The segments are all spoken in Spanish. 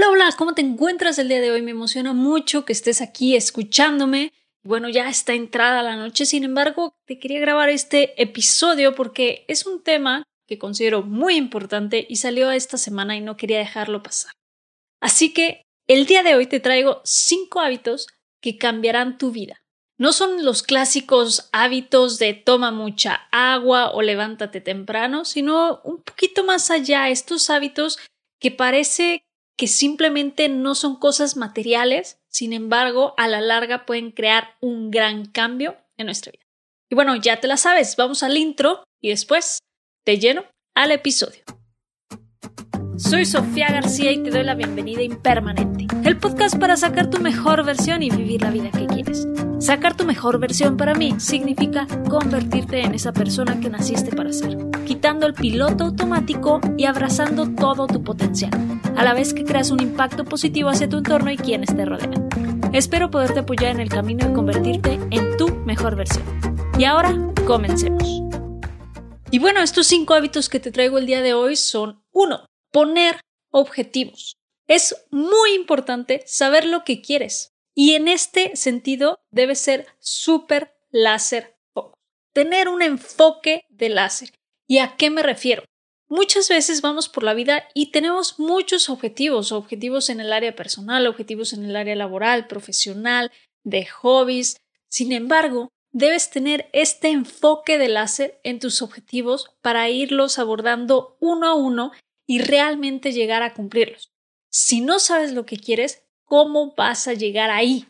Hola, hola, ¿cómo te encuentras el día de hoy? Me emociona mucho que estés aquí escuchándome. Bueno, ya está entrada la noche, sin embargo, te quería grabar este episodio porque es un tema que considero muy importante y salió esta semana y no quería dejarlo pasar. Así que el día de hoy te traigo cinco hábitos que cambiarán tu vida. No son los clásicos hábitos de toma mucha agua o levántate temprano, sino un poquito más allá, estos hábitos que parece que simplemente no son cosas materiales, sin embargo, a la larga pueden crear un gran cambio en nuestra vida. Y bueno, ya te la sabes, vamos al intro y después te lleno al episodio. Soy Sofía García y te doy la bienvenida Impermanente, el podcast para sacar tu mejor versión y vivir la vida que quieres. Sacar tu mejor versión para mí significa convertirte en esa persona que naciste para ser, quitando el piloto automático y abrazando todo tu potencial, a la vez que creas un impacto positivo hacia tu entorno y quienes te rodean. Espero poderte apoyar en el camino de convertirte en tu mejor versión. Y ahora, comencemos. Y bueno, estos cinco hábitos que te traigo el día de hoy son 1. Poner objetivos. Es muy importante saber lo que quieres. Y en este sentido debe ser súper láser Tener un enfoque de láser. ¿Y a qué me refiero? Muchas veces vamos por la vida y tenemos muchos objetivos, objetivos en el área personal, objetivos en el área laboral, profesional, de hobbies. Sin embargo, debes tener este enfoque de láser en tus objetivos para irlos abordando uno a uno y realmente llegar a cumplirlos. Si no sabes lo que quieres, cómo vas a llegar ahí.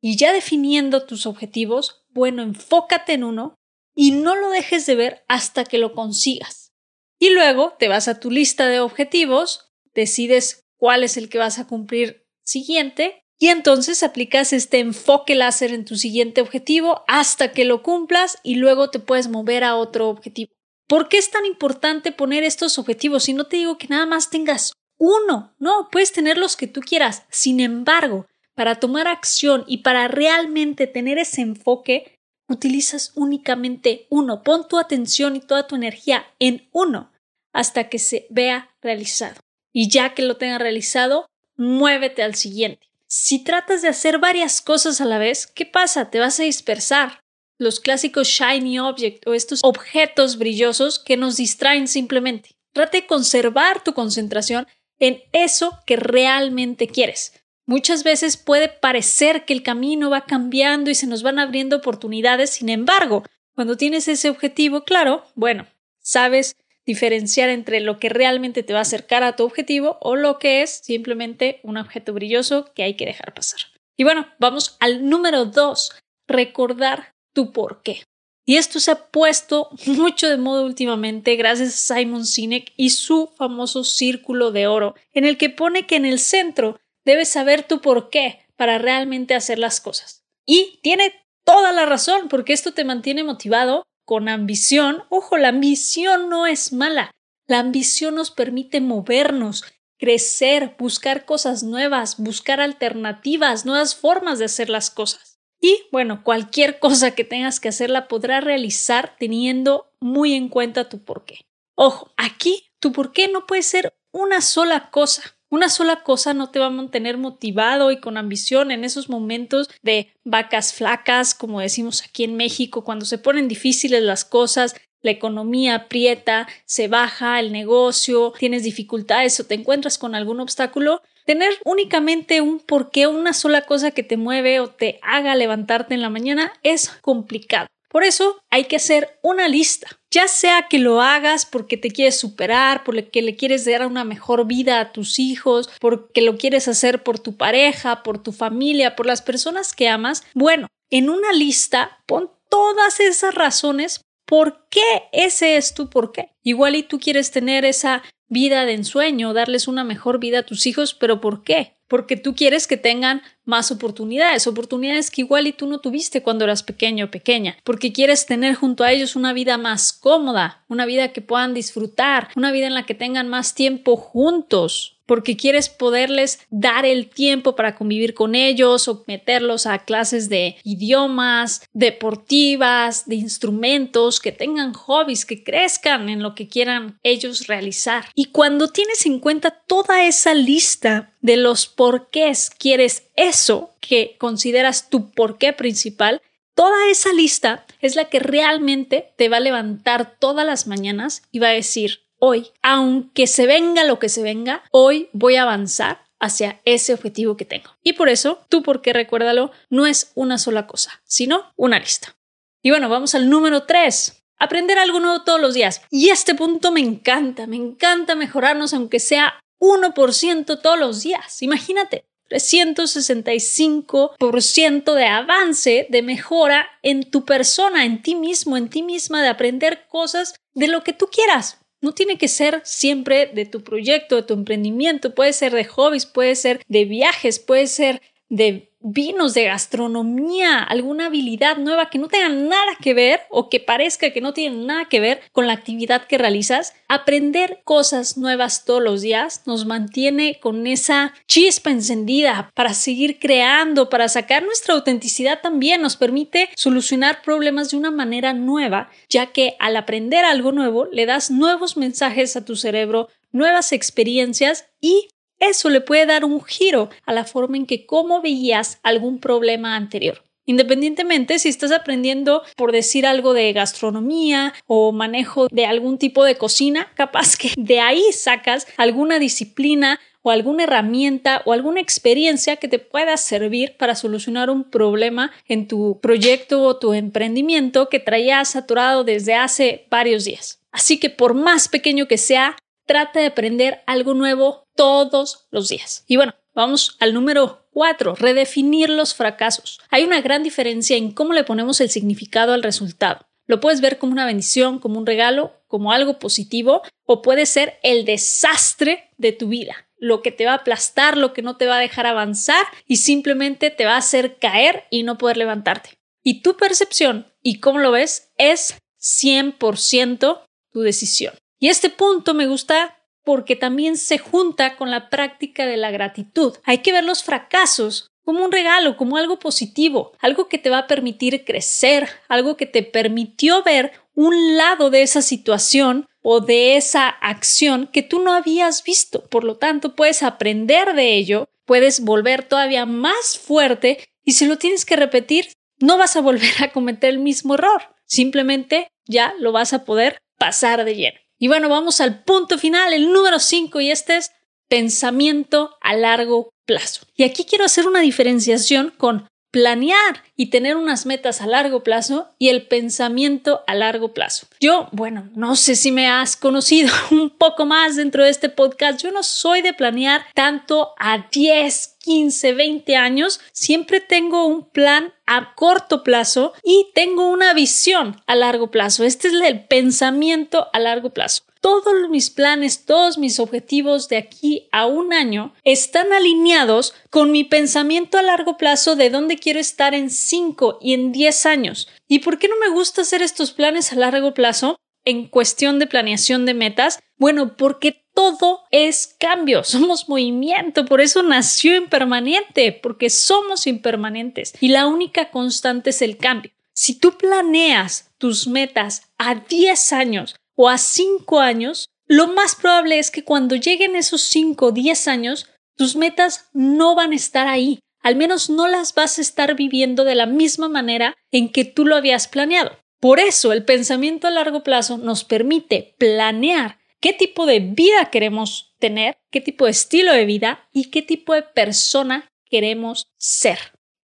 Y ya definiendo tus objetivos, bueno, enfócate en uno y no lo dejes de ver hasta que lo consigas. Y luego te vas a tu lista de objetivos, decides cuál es el que vas a cumplir siguiente y entonces aplicas este enfoque láser en tu siguiente objetivo hasta que lo cumplas y luego te puedes mover a otro objetivo. ¿Por qué es tan importante poner estos objetivos? Si no te digo que nada más tengas uno, no, puedes tener los que tú quieras. Sin embargo, para tomar acción y para realmente tener ese enfoque, utilizas únicamente uno. Pon tu atención y toda tu energía en uno hasta que se vea realizado. Y ya que lo tenga realizado, muévete al siguiente. Si tratas de hacer varias cosas a la vez, ¿qué pasa? Te vas a dispersar. Los clásicos shiny object o estos objetos brillosos que nos distraen simplemente. Trate de conservar tu concentración en eso que realmente quieres. Muchas veces puede parecer que el camino va cambiando y se nos van abriendo oportunidades, sin embargo, cuando tienes ese objetivo claro, bueno, sabes diferenciar entre lo que realmente te va a acercar a tu objetivo o lo que es simplemente un objeto brilloso que hay que dejar pasar. Y bueno, vamos al número dos, recordar tu por qué. Y esto se ha puesto mucho de moda últimamente gracias a Simon Sinek y su famoso círculo de oro, en el que pone que en el centro debes saber tu por qué para realmente hacer las cosas. Y tiene toda la razón, porque esto te mantiene motivado con ambición. Ojo, la ambición no es mala. La ambición nos permite movernos, crecer, buscar cosas nuevas, buscar alternativas, nuevas formas de hacer las cosas. Y bueno, cualquier cosa que tengas que hacer la podrás realizar teniendo muy en cuenta tu porqué. Ojo, aquí tu porqué no puede ser una sola cosa. Una sola cosa no te va a mantener motivado y con ambición en esos momentos de vacas flacas, como decimos aquí en México, cuando se ponen difíciles las cosas, la economía aprieta, se baja el negocio, tienes dificultades o te encuentras con algún obstáculo, Tener únicamente un porqué, una sola cosa que te mueve o te haga levantarte en la mañana es complicado. Por eso hay que hacer una lista, ya sea que lo hagas porque te quieres superar, porque le quieres dar una mejor vida a tus hijos, porque lo quieres hacer por tu pareja, por tu familia, por las personas que amas. Bueno, en una lista pon todas esas razones por qué ese es tu por qué. Igual y tú quieres tener esa vida de ensueño, darles una mejor vida a tus hijos, pero ¿por qué? Porque tú quieres que tengan más oportunidades, oportunidades que igual y tú no tuviste cuando eras pequeño o pequeña, porque quieres tener junto a ellos una vida más cómoda, una vida que puedan disfrutar, una vida en la que tengan más tiempo juntos. Porque quieres poderles dar el tiempo para convivir con ellos o meterlos a clases de idiomas, deportivas, de instrumentos, que tengan hobbies, que crezcan en lo que quieran ellos realizar. Y cuando tienes en cuenta toda esa lista de los porqués quieres eso que consideras tu porqué principal, toda esa lista es la que realmente te va a levantar todas las mañanas y va a decir, hoy, aunque se venga lo que se venga, hoy voy a avanzar hacia ese objetivo que tengo. Y por eso, tú porque recuérdalo, no es una sola cosa, sino una lista. Y bueno, vamos al número 3. Aprender algo nuevo todos los días. Y este punto me encanta, me encanta mejorarnos aunque sea 1% todos los días. Imagínate, 365% de avance, de mejora en tu persona, en ti mismo, en ti misma, de aprender cosas de lo que tú quieras. No tiene que ser siempre de tu proyecto, de tu emprendimiento, puede ser de hobbies, puede ser de viajes, puede ser de vinos, de gastronomía, alguna habilidad nueva que no tenga nada que ver o que parezca que no tiene nada que ver con la actividad que realizas, aprender cosas nuevas todos los días nos mantiene con esa chispa encendida para seguir creando, para sacar nuestra autenticidad también, nos permite solucionar problemas de una manera nueva, ya que al aprender algo nuevo le das nuevos mensajes a tu cerebro, nuevas experiencias y eso le puede dar un giro a la forma en que cómo veías algún problema anterior. Independientemente si estás aprendiendo por decir algo de gastronomía o manejo de algún tipo de cocina, capaz que de ahí sacas alguna disciplina o alguna herramienta o alguna experiencia que te pueda servir para solucionar un problema en tu proyecto o tu emprendimiento que traías saturado desde hace varios días. Así que por más pequeño que sea, trata de aprender algo nuevo todos los días. Y bueno, vamos al número 4, redefinir los fracasos. Hay una gran diferencia en cómo le ponemos el significado al resultado. Lo puedes ver como una bendición, como un regalo, como algo positivo, o puede ser el desastre de tu vida, lo que te va a aplastar, lo que no te va a dejar avanzar y simplemente te va a hacer caer y no poder levantarte. Y tu percepción y cómo lo ves es 100% tu decisión. Y este punto me gusta porque también se junta con la práctica de la gratitud. Hay que ver los fracasos como un regalo, como algo positivo, algo que te va a permitir crecer, algo que te permitió ver un lado de esa situación o de esa acción que tú no habías visto. Por lo tanto, puedes aprender de ello, puedes volver todavía más fuerte y si lo tienes que repetir, no vas a volver a cometer el mismo error. Simplemente ya lo vas a poder pasar de lleno. Y bueno, vamos al punto final, el número 5, y este es pensamiento a largo plazo. Y aquí quiero hacer una diferenciación con planear y tener unas metas a largo plazo y el pensamiento a largo plazo. Yo, bueno, no sé si me has conocido un poco más dentro de este podcast. Yo no soy de planear tanto a 10, 15, 20 años. Siempre tengo un plan a corto plazo y tengo una visión a largo plazo. Este es el pensamiento a largo plazo. Todos mis planes, todos mis objetivos de aquí a un año están alineados con mi pensamiento a largo plazo de dónde quiero estar en 5 y en 10 años. ¿Y por qué no me gusta hacer estos planes a largo plazo? En cuestión de planeación de metas, bueno, porque todo es cambio, somos movimiento, por eso nació impermanente, porque somos impermanentes y la única constante es el cambio. Si tú planeas tus metas a 10 años o a 5 años, lo más probable es que cuando lleguen esos 5 o 10 años, tus metas no van a estar ahí, al menos no las vas a estar viviendo de la misma manera en que tú lo habías planeado. Por eso el pensamiento a largo plazo nos permite planear qué tipo de vida queremos tener, qué tipo de estilo de vida y qué tipo de persona queremos ser.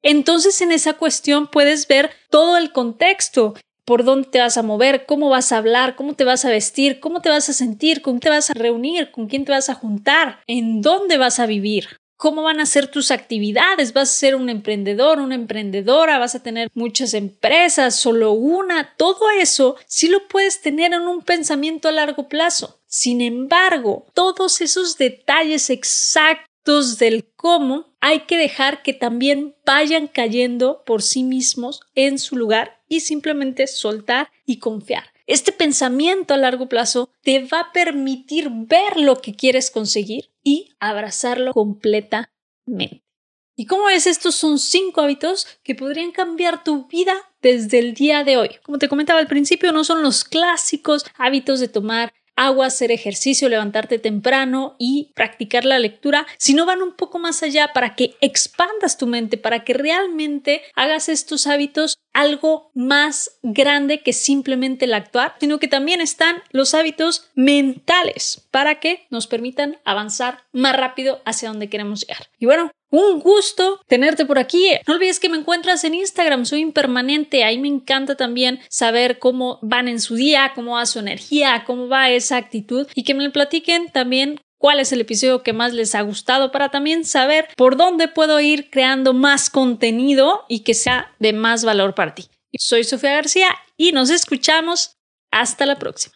Entonces en esa cuestión puedes ver todo el contexto, por dónde te vas a mover, cómo vas a hablar, cómo te vas a vestir, cómo te vas a sentir, con quién te vas a reunir, con quién te vas a juntar, en dónde vas a vivir cómo van a ser tus actividades, vas a ser un emprendedor, una emprendedora, vas a tener muchas empresas, solo una, todo eso sí lo puedes tener en un pensamiento a largo plazo. Sin embargo, todos esos detalles exactos del cómo hay que dejar que también vayan cayendo por sí mismos en su lugar y simplemente soltar y confiar. Este pensamiento a largo plazo te va a permitir ver lo que quieres conseguir y abrazarlo completamente. ¿Y cómo es? Estos son cinco hábitos que podrían cambiar tu vida desde el día de hoy. Como te comentaba al principio, no son los clásicos hábitos de tomar agua, hacer ejercicio, levantarte temprano y practicar la lectura, sino van un poco más allá para que expandas tu mente, para que realmente hagas estos hábitos algo más grande que simplemente el actuar, sino que también están los hábitos mentales para que nos permitan avanzar más rápido hacia donde queremos llegar. Y bueno, un gusto tenerte por aquí. No olvides que me encuentras en Instagram, soy impermanente. Ahí me encanta también saber cómo van en su día, cómo va su energía, cómo va esa actitud y que me platiquen también cuál es el episodio que más les ha gustado para también saber por dónde puedo ir creando más contenido y que sea de más valor para ti. Soy Sofía García y nos escuchamos. Hasta la próxima.